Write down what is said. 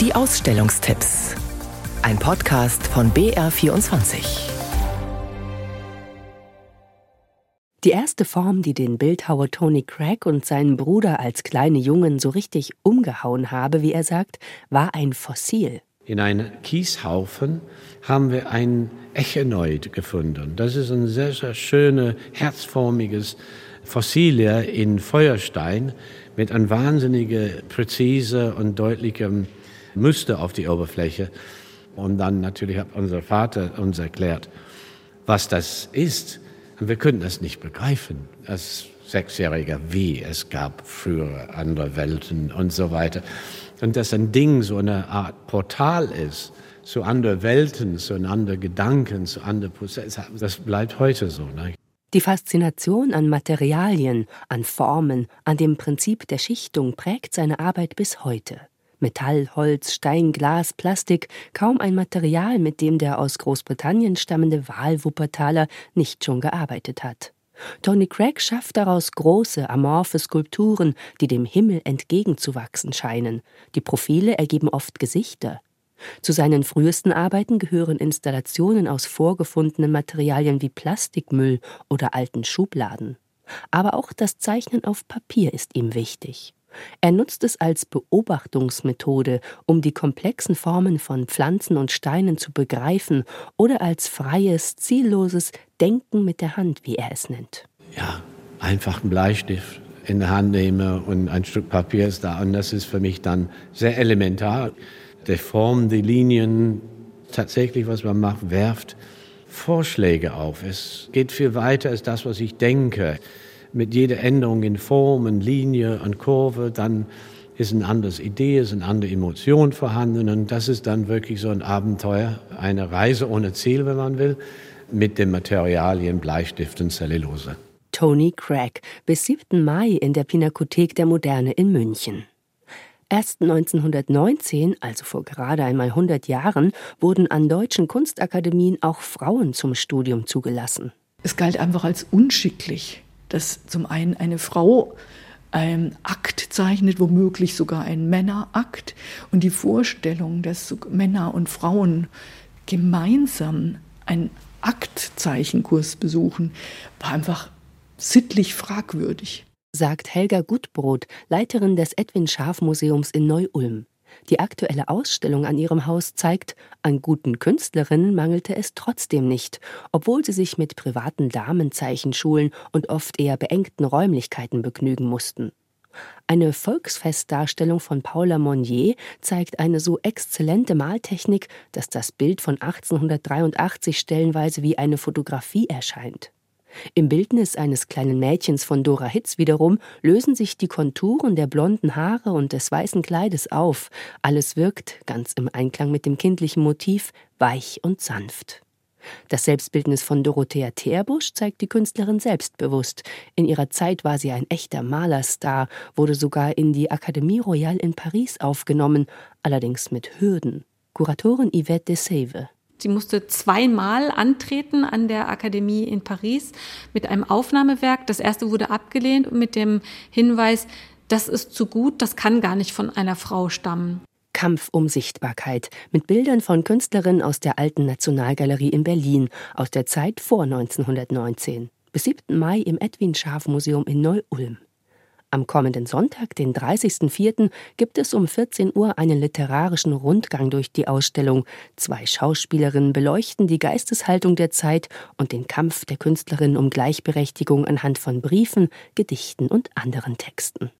Die Ausstellungstipps. Ein Podcast von BR24. Die erste Form, die den Bildhauer Tony Craig und seinen Bruder als kleine Jungen so richtig umgehauen habe, wie er sagt, war ein Fossil. In einem Kieshaufen haben wir ein Echinoid gefunden. Das ist ein sehr, sehr schönes, herzformiges Fossilie in Feuerstein mit einem wahnsinnigen, präzise und deutlichem Muster auf die Oberfläche. Und dann natürlich hat unser Vater uns erklärt, was das ist. Und wir könnten das nicht begreifen als Sechsjähriger, wie es gab frühere andere Welten und so weiter. Und dass ein Ding so eine Art Portal ist zu anderen Welten, zu anderen Gedanken, zu anderen Prozessen, das bleibt heute so. Ne? Die Faszination an Materialien, an Formen, an dem Prinzip der Schichtung prägt seine Arbeit bis heute. Metall, Holz, Stein, Glas, Plastik, kaum ein Material, mit dem der aus Großbritannien stammende Wahlwuppertaler nicht schon gearbeitet hat. Tony Craig schafft daraus große, amorphe Skulpturen, die dem Himmel entgegenzuwachsen scheinen. Die Profile ergeben oft Gesichter. Zu seinen frühesten Arbeiten gehören Installationen aus vorgefundenen Materialien wie Plastikmüll oder alten Schubladen. Aber auch das Zeichnen auf Papier ist ihm wichtig. Er nutzt es als Beobachtungsmethode, um die komplexen Formen von Pflanzen und Steinen zu begreifen oder als freies, zielloses Denken mit der Hand, wie er es nennt. Ja, einfach einen Bleistift in der Hand nehme und ein Stück Papier ist da und das ist für mich dann sehr elementar. Der Form, die Linien, tatsächlich, was man macht, werft Vorschläge auf. Es geht viel weiter als das, was ich denke mit jeder Änderung in Form, in Linie und Kurve, dann ist eine andere Idee, ist eine andere Emotion vorhanden und das ist dann wirklich so ein Abenteuer, eine Reise ohne Ziel, wenn man will, mit den Materialien Bleistift und Zellulose. Tony Craig bis 7. Mai in der Pinakothek der Moderne in München. Erst 1919, also vor gerade einmal 100 Jahren, wurden an deutschen Kunstakademien auch Frauen zum Studium zugelassen. Es galt einfach als unschicklich, dass zum einen eine Frau einen Akt zeichnet, womöglich sogar ein Männerakt. Und die Vorstellung, dass Männer und Frauen gemeinsam einen Aktzeichenkurs besuchen, war einfach sittlich fragwürdig. Sagt Helga Gutbrot, Leiterin des Edwin Scharf Museums in Neu-Ulm. Die aktuelle Ausstellung an ihrem Haus zeigt, an guten Künstlerinnen mangelte es trotzdem nicht, obwohl sie sich mit privaten Damenzeichenschulen und oft eher beengten Räumlichkeiten begnügen mussten. Eine Volksfestdarstellung von Paula Monnier zeigt eine so exzellente Maltechnik, dass das Bild von 1883 stellenweise wie eine Fotografie erscheint. Im Bildnis eines kleinen Mädchens von Dora Hitz wiederum lösen sich die Konturen der blonden Haare und des weißen Kleides auf. Alles wirkt, ganz im Einklang mit dem kindlichen Motiv, weich und sanft. Das Selbstbildnis von Dorothea Terbusch zeigt die Künstlerin selbstbewusst. In ihrer Zeit war sie ein echter Malerstar, wurde sogar in die Académie Royale in Paris aufgenommen, allerdings mit Hürden. Kuratorin Yvette de Save. Sie musste zweimal antreten an der Akademie in Paris mit einem Aufnahmewerk. Das erste wurde abgelehnt mit dem Hinweis, das ist zu gut, das kann gar nicht von einer Frau stammen. Kampf um Sichtbarkeit mit Bildern von Künstlerinnen aus der Alten Nationalgalerie in Berlin aus der Zeit vor 1919. Bis 7. Mai im Edwin Scharf Museum in Neu-Ulm. Am kommenden Sonntag, den 30.04., gibt es um 14 Uhr einen literarischen Rundgang durch die Ausstellung. Zwei Schauspielerinnen beleuchten die Geisteshaltung der Zeit und den Kampf der Künstlerin um Gleichberechtigung anhand von Briefen, Gedichten und anderen Texten.